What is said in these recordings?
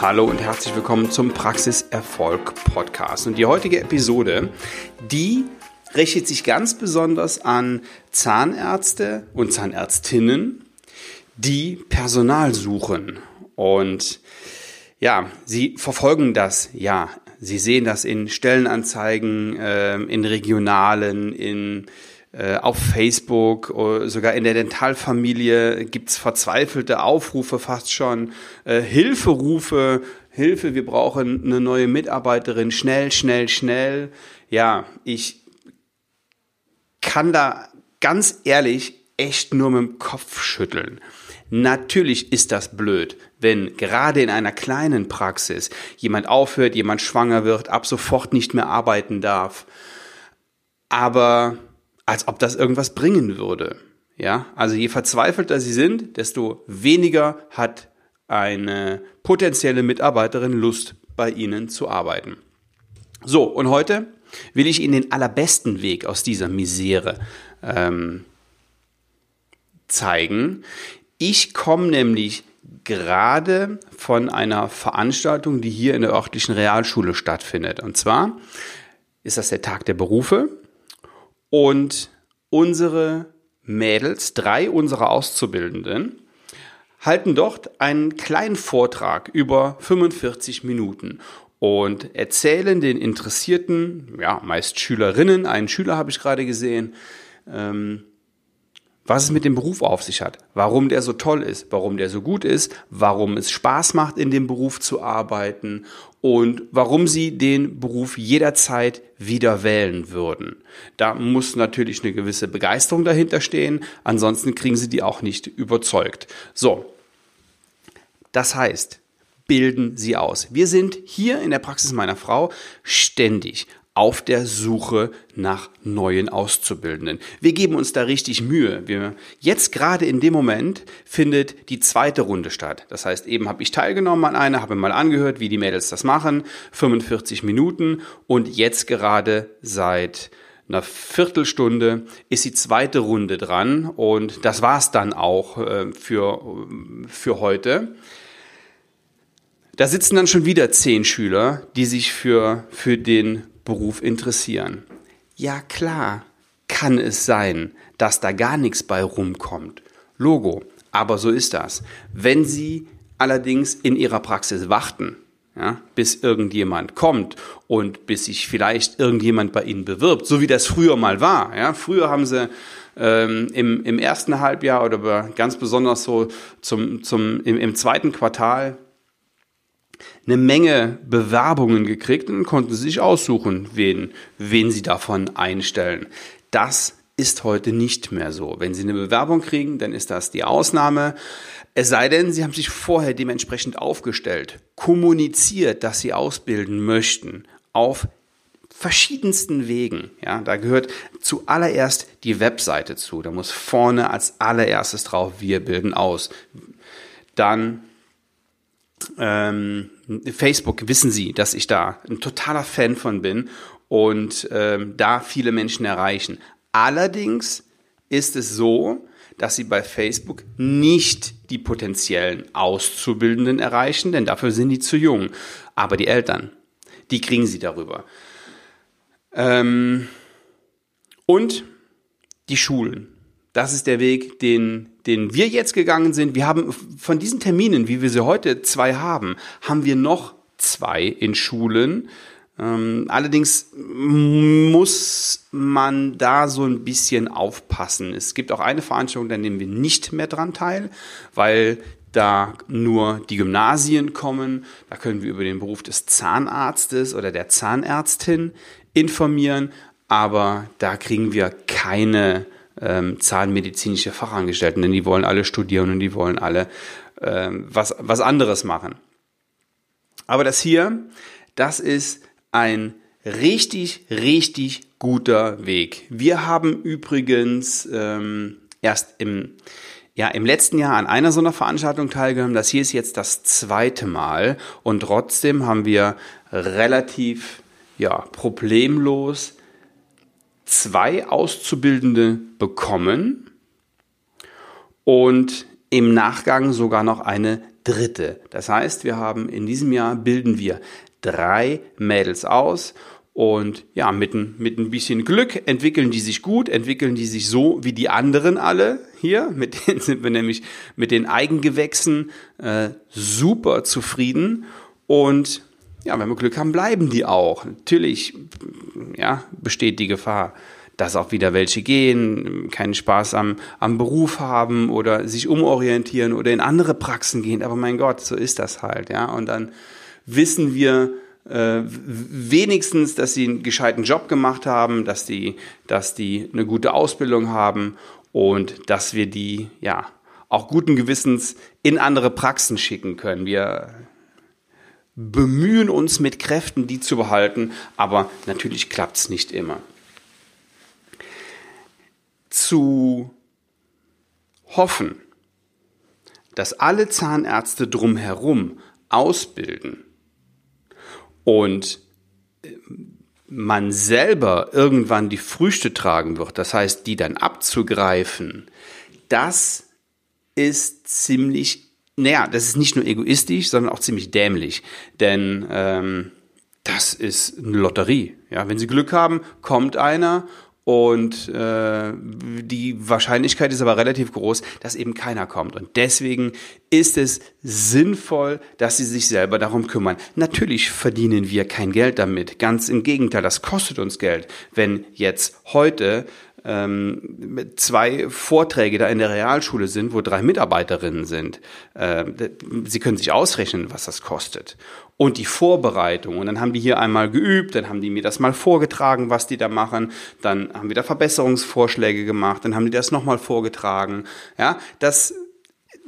Hallo und herzlich willkommen zum Praxiserfolg Podcast. Und die heutige Episode, die richtet sich ganz besonders an Zahnärzte und Zahnärztinnen, die Personal suchen. Und ja, sie verfolgen das, ja. Sie sehen das in Stellenanzeigen, äh, in regionalen, in äh, auf Facebook, sogar in der Dentalfamilie gibt's verzweifelte Aufrufe fast schon, äh, Hilferufe, Hilfe, wir brauchen eine neue Mitarbeiterin, schnell, schnell, schnell. Ja, ich kann da ganz ehrlich echt nur mit dem Kopf schütteln. Natürlich ist das blöd, wenn gerade in einer kleinen Praxis jemand aufhört, jemand schwanger wird, ab sofort nicht mehr arbeiten darf. Aber als ob das irgendwas bringen würde. Ja, also je verzweifelter sie sind, desto weniger hat eine potenzielle Mitarbeiterin Lust, bei ihnen zu arbeiten. So, und heute will ich Ihnen den allerbesten Weg aus dieser Misere ähm, zeigen. Ich komme nämlich gerade von einer Veranstaltung, die hier in der örtlichen Realschule stattfindet. Und zwar ist das der Tag der Berufe. Und unsere Mädels, drei unserer Auszubildenden, halten dort einen kleinen Vortrag über 45 Minuten und erzählen den Interessierten, ja, meist Schülerinnen, einen Schüler habe ich gerade gesehen, ähm, was es mit dem Beruf auf sich hat, warum der so toll ist, warum der so gut ist, warum es Spaß macht, in dem Beruf zu arbeiten und warum sie den Beruf jederzeit wieder wählen würden. Da muss natürlich eine gewisse Begeisterung dahinter stehen, ansonsten kriegen sie die auch nicht überzeugt. So, das heißt, bilden Sie aus. Wir sind hier in der Praxis meiner Frau ständig auf der Suche nach neuen Auszubildenden. Wir geben uns da richtig Mühe. Wir, jetzt gerade in dem Moment findet die zweite Runde statt. Das heißt, eben habe ich teilgenommen an einer, habe mal angehört, wie die Mädels das machen, 45 Minuten und jetzt gerade seit einer Viertelstunde ist die zweite Runde dran und das war's dann auch äh, für, für heute. Da sitzen dann schon wieder zehn Schüler, die sich für, für den Beruf interessieren. Ja klar, kann es sein, dass da gar nichts bei rumkommt. Logo, aber so ist das. Wenn Sie allerdings in Ihrer Praxis warten, ja, bis irgendjemand kommt und bis sich vielleicht irgendjemand bei Ihnen bewirbt, so wie das früher mal war. Ja, früher haben Sie ähm, im, im ersten Halbjahr oder ganz besonders so zum, zum, im, im zweiten Quartal eine Menge Bewerbungen gekriegt und konnten sich aussuchen, wen, wen sie davon einstellen. Das ist heute nicht mehr so. Wenn Sie eine Bewerbung kriegen, dann ist das die Ausnahme. Es sei denn, Sie haben sich vorher dementsprechend aufgestellt, kommuniziert, dass Sie ausbilden möchten auf verschiedensten Wegen. Ja, da gehört zuallererst die Webseite zu. Da muss vorne als allererstes drauf, wir bilden aus. Dann ähm, Facebook wissen Sie, dass ich da ein totaler Fan von bin und ähm, da viele Menschen erreichen. Allerdings ist es so, dass Sie bei Facebook nicht die potenziellen Auszubildenden erreichen, denn dafür sind die zu jung. Aber die Eltern, die kriegen Sie darüber. Ähm, und die Schulen. Das ist der Weg, den, den wir jetzt gegangen sind. Wir haben von diesen Terminen, wie wir sie heute zwei haben, haben wir noch zwei in Schulen. Ähm, allerdings muss man da so ein bisschen aufpassen. Es gibt auch eine Veranstaltung, da nehmen wir nicht mehr dran teil, weil da nur die Gymnasien kommen. Da können wir über den Beruf des Zahnarztes oder der Zahnärztin informieren, aber da kriegen wir keine ähm, zahnmedizinische Fachangestellten, denn die wollen alle studieren und die wollen alle ähm, was, was anderes machen. Aber das hier, das ist ein richtig, richtig guter Weg. Wir haben übrigens ähm, erst im, ja, im letzten Jahr an einer so einer Veranstaltung teilgenommen. Das hier ist jetzt das zweite Mal und trotzdem haben wir relativ ja, problemlos zwei Auszubildende bekommen und im Nachgang sogar noch eine dritte. Das heißt, wir haben in diesem Jahr bilden wir drei Mädels aus und ja, mit ein, mit ein bisschen Glück entwickeln die sich gut, entwickeln die sich so wie die anderen alle hier. Mit denen sind wir nämlich mit den Eigengewächsen äh, super zufrieden. Und ja, wenn wir Glück haben, bleiben die auch. Natürlich ja, besteht die Gefahr, dass auch wieder welche gehen, keinen Spaß am, am Beruf haben oder sich umorientieren oder in andere Praxen gehen. Aber mein Gott, so ist das halt. Ja, und dann wissen wir, äh, wenigstens, dass sie einen gescheiten Job gemacht haben, dass die, dass die eine gute Ausbildung haben und dass wir die ja auch guten Gewissens in andere Praxen schicken können. Wir bemühen uns mit Kräften, die zu behalten, aber natürlich klappt es nicht immer. Zu hoffen, dass alle Zahnärzte drumherum ausbilden, und äh, man selber irgendwann die Früchte tragen wird, das heißt, die dann abzugreifen, das ist ziemlich, naja, das ist nicht nur egoistisch, sondern auch ziemlich dämlich. Denn ähm, das ist eine Lotterie. Ja, wenn Sie Glück haben, kommt einer und äh, die Wahrscheinlichkeit ist aber relativ groß, dass eben keiner kommt. Und deswegen ist es sinnvoll, dass sie sich selber darum kümmern. Natürlich verdienen wir kein Geld damit. Ganz im Gegenteil, das kostet uns Geld. Wenn jetzt heute ähm, zwei Vorträge da in der Realschule sind, wo drei Mitarbeiterinnen sind. Äh, Sie können sich ausrechnen, was das kostet. Und die Vorbereitung. Und dann haben die hier einmal geübt, dann haben die mir das mal vorgetragen, was die da machen. Dann haben wir da Verbesserungsvorschläge gemacht, dann haben die das nochmal vorgetragen. Ja, das,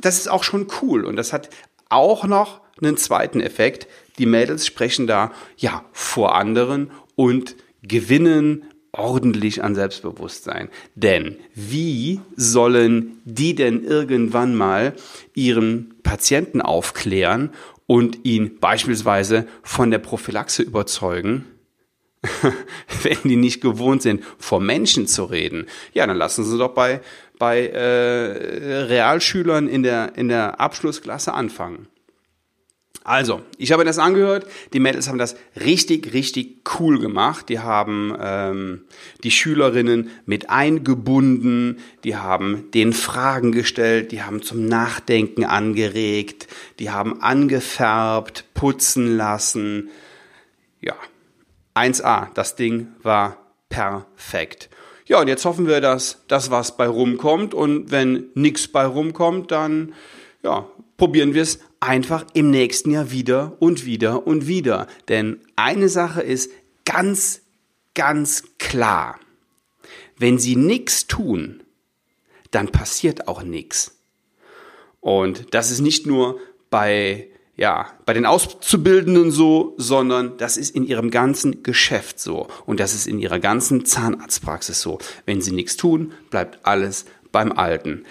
das ist auch schon cool. Und das hat auch noch einen zweiten Effekt. Die Mädels sprechen da, ja, vor anderen und gewinnen ordentlich an Selbstbewusstsein. Denn wie sollen die denn irgendwann mal ihren Patienten aufklären und ihn beispielsweise von der Prophylaxe überzeugen, wenn die nicht gewohnt sind, vor Menschen zu reden? Ja, dann lassen sie doch bei, bei äh, Realschülern in der, in der Abschlussklasse anfangen. Also, ich habe das angehört. Die Mädels haben das richtig, richtig cool gemacht. Die haben ähm, die Schülerinnen mit eingebunden, die haben den Fragen gestellt, die haben zum Nachdenken angeregt, die haben angefärbt, putzen lassen. Ja, 1A, das Ding war perfekt. Ja, und jetzt hoffen wir, dass das was bei rumkommt. Und wenn nichts bei rumkommt, dann ja, probieren wir es einfach im nächsten Jahr wieder und wieder und wieder. Denn eine Sache ist ganz, ganz klar. Wenn Sie nichts tun, dann passiert auch nichts. Und das ist nicht nur bei, ja, bei den Auszubildenden so, sondern das ist in ihrem ganzen Geschäft so. Und das ist in ihrer ganzen Zahnarztpraxis so. Wenn Sie nichts tun, bleibt alles beim Alten.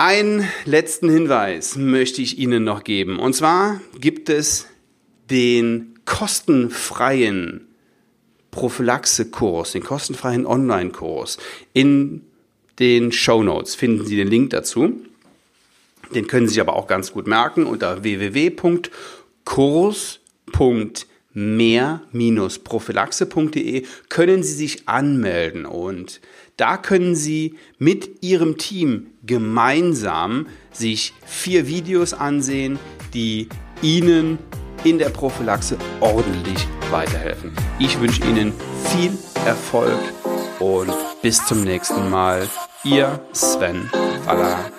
Einen letzten Hinweis möchte ich Ihnen noch geben. Und zwar gibt es den kostenfreien Prophylaxe-Kurs, den kostenfreien Online-Kurs. In den Show Notes finden Sie den Link dazu. Den können Sie sich aber auch ganz gut merken unter www.kurs.mehr-prophylaxe.de können Sie sich anmelden und da können Sie mit Ihrem Team gemeinsam sich vier Videos ansehen, die Ihnen in der Prophylaxe ordentlich weiterhelfen. Ich wünsche Ihnen viel Erfolg und bis zum nächsten Mal. Ihr Sven Waller.